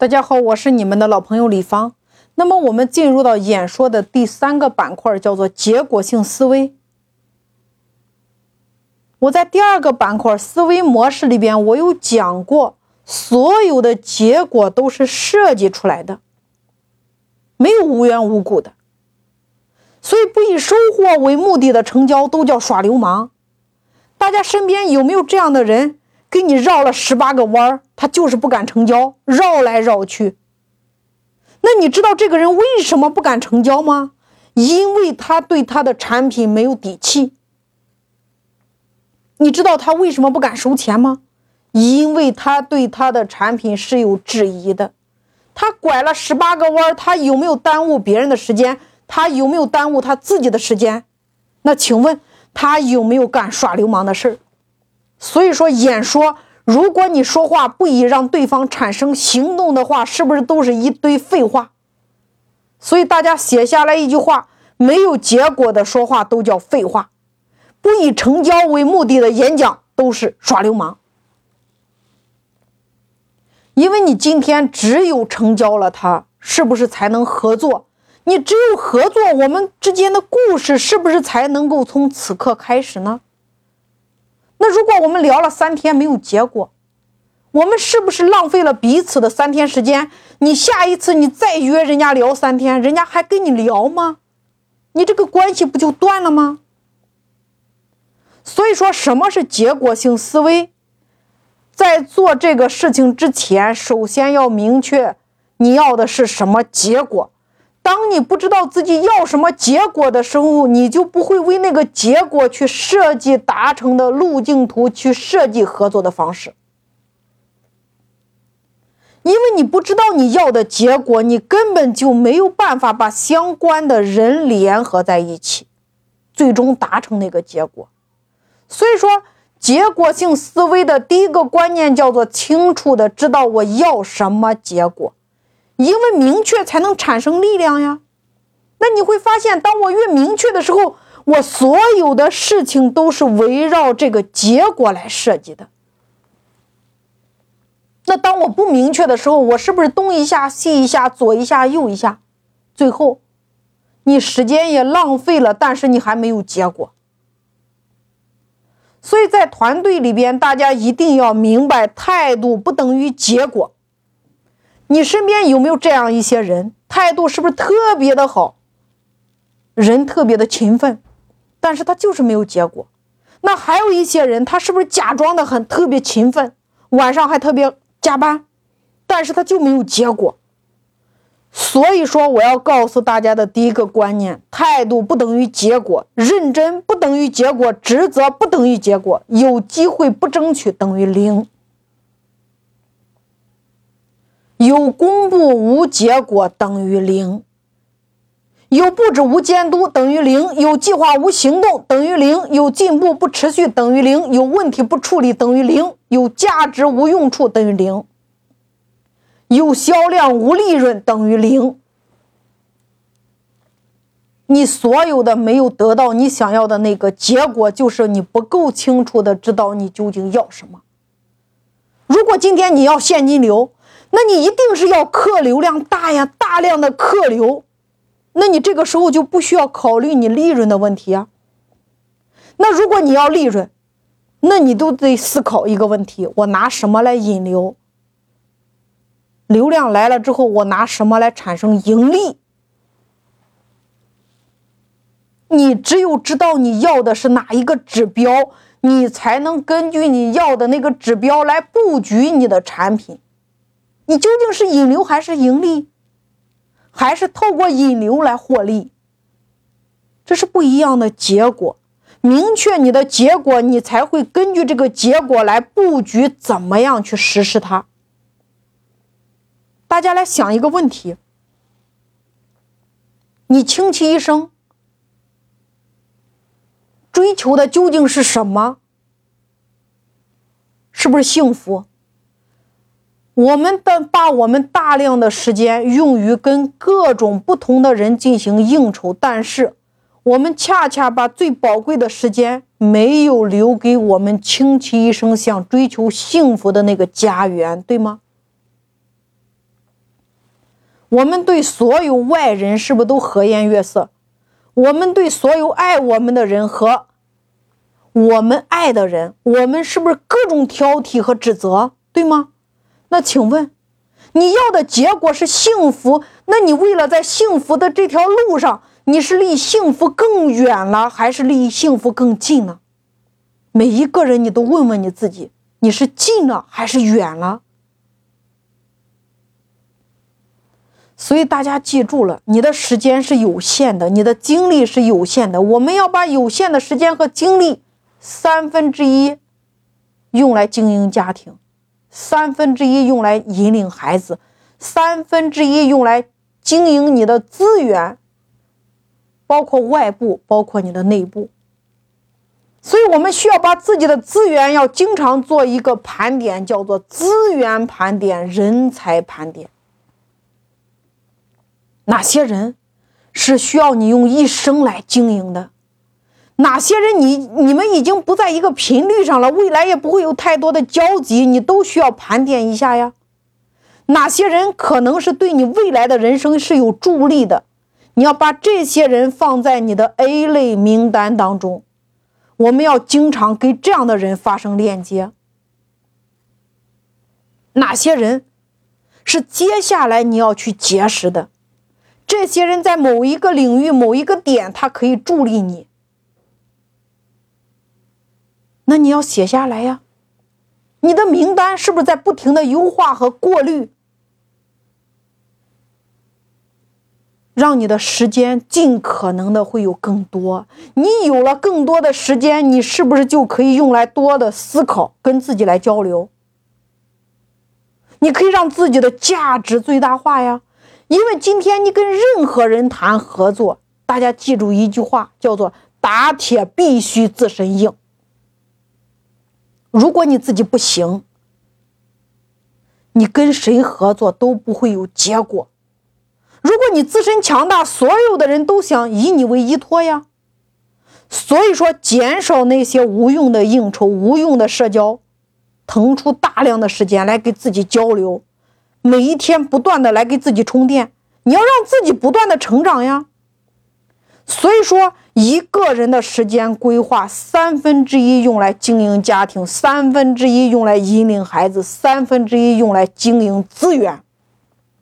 大家好，我是你们的老朋友李芳。那么我们进入到演说的第三个板块，叫做结果性思维。我在第二个板块思维模式里边，我有讲过，所有的结果都是设计出来的，没有无缘无故的。所以不以收获为目的的成交都叫耍流氓。大家身边有没有这样的人？给你绕了十八个弯儿，他就是不敢成交，绕来绕去。那你知道这个人为什么不敢成交吗？因为他对他的产品没有底气。你知道他为什么不敢收钱吗？因为他对他的产品是有质疑的。他拐了十八个弯儿，他有没有耽误别人的时间？他有没有耽误他自己的时间？那请问他有没有干耍流氓的事儿？所以说，演说，如果你说话不以让对方产生行动的话，是不是都是一堆废话？所以大家写下来一句话：没有结果的说话都叫废话，不以成交为目的的演讲都是耍流氓。因为你今天只有成交了，他是不是才能合作？你只有合作，我们之间的故事是不是才能够从此刻开始呢？那如果我们聊了三天没有结果，我们是不是浪费了彼此的三天时间？你下一次你再约人家聊三天，人家还跟你聊吗？你这个关系不就断了吗？所以说，什么是结果性思维？在做这个事情之前，首先要明确你要的是什么结果。当你不知道自己要什么结果的时候，你就不会为那个结果去设计达成的路径图，去设计合作的方式。因为你不知道你要的结果，你根本就没有办法把相关的人联合在一起，最终达成那个结果。所以说，结果性思维的第一个观念叫做清楚的知道我要什么结果。因为明确才能产生力量呀，那你会发现，当我越明确的时候，我所有的事情都是围绕这个结果来设计的。那当我不明确的时候，我是不是东一下西一下，左一下右一下，最后你时间也浪费了，但是你还没有结果。所以在团队里边，大家一定要明白，态度不等于结果。你身边有没有这样一些人，态度是不是特别的好，人特别的勤奋，但是他就是没有结果。那还有一些人，他是不是假装的很特别勤奋，晚上还特别加班，但是他就没有结果。所以说，我要告诉大家的第一个观念：态度不等于结果，认真不等于结果，职责不等于结果，有机会不争取等于零。有公布无结果等于零，有布置无监督等于零，有计划无行动等于零，有进步不持续等于零，有问题不处理等于零，有价值无用处等于零，有销量无利润等于零。你所有的没有得到你想要的那个结果，就是你不够清楚的知道你究竟要什么。如果今天你要现金流。那你一定是要客流量大呀，大量的客流，那你这个时候就不需要考虑你利润的问题啊。那如果你要利润，那你都得思考一个问题：我拿什么来引流？流量来了之后，我拿什么来产生盈利？你只有知道你要的是哪一个指标，你才能根据你要的那个指标来布局你的产品。你究竟是引流还是盈利，还是透过引流来获利？这是不一样的结果。明确你的结果，你才会根据这个结果来布局，怎么样去实施它？大家来想一个问题：你倾其一生追求的究竟是什么？是不是幸福？我们的把我们大量的时间用于跟各种不同的人进行应酬，但是我们恰恰把最宝贵的时间没有留给我们倾其一生想追求幸福的那个家园，对吗？我们对所有外人是不是都和颜悦色？我们对所有爱我们的人和我们爱的人，我们是不是各种挑剔和指责？对吗？那请问，你要的结果是幸福？那你为了在幸福的这条路上，你是离幸福更远了，还是离幸福更近呢？每一个人，你都问问你自己，你是近了还是远了？所以大家记住了，你的时间是有限的，你的精力是有限的。我们要把有限的时间和精力三分之一用来经营家庭，三分之一用来引领孩子，三分之一用来经营你的资源，包括外部，包括你的内部。所以我们需要把自己的资源要经常做一个盘点，叫做资源盘点、人才盘点。哪些人是需要你用一生来经营的？哪些人你你们已经不在一个频率上了，未来也不会有太多的交集，你都需要盘点一下呀。哪些人可能是对你未来的人生是有助力的？你要把这些人放在你的 A 类名单当中。我们要经常跟这样的人发生链接。哪些人是接下来你要去结识的？这些人在某一个领域、某一个点，他可以助力你。那你要写下来呀，你的名单是不是在不停的优化和过滤，让你的时间尽可能的会有更多？你有了更多的时间，你是不是就可以用来多的思考，跟自己来交流？你可以让自己的价值最大化呀。因为今天你跟任何人谈合作，大家记住一句话，叫做“打铁必须自身硬”。如果你自己不行，你跟谁合作都不会有结果。如果你自身强大，所有的人都想以你为依托呀。所以说，减少那些无用的应酬、无用的社交，腾出大量的时间来给自己交流。每一天不断的来给自己充电，你要让自己不断的成长呀。所以说，一个人的时间规划三分之一用来经营家庭，三分之一用来引领孩子，三分之一用来经营资源。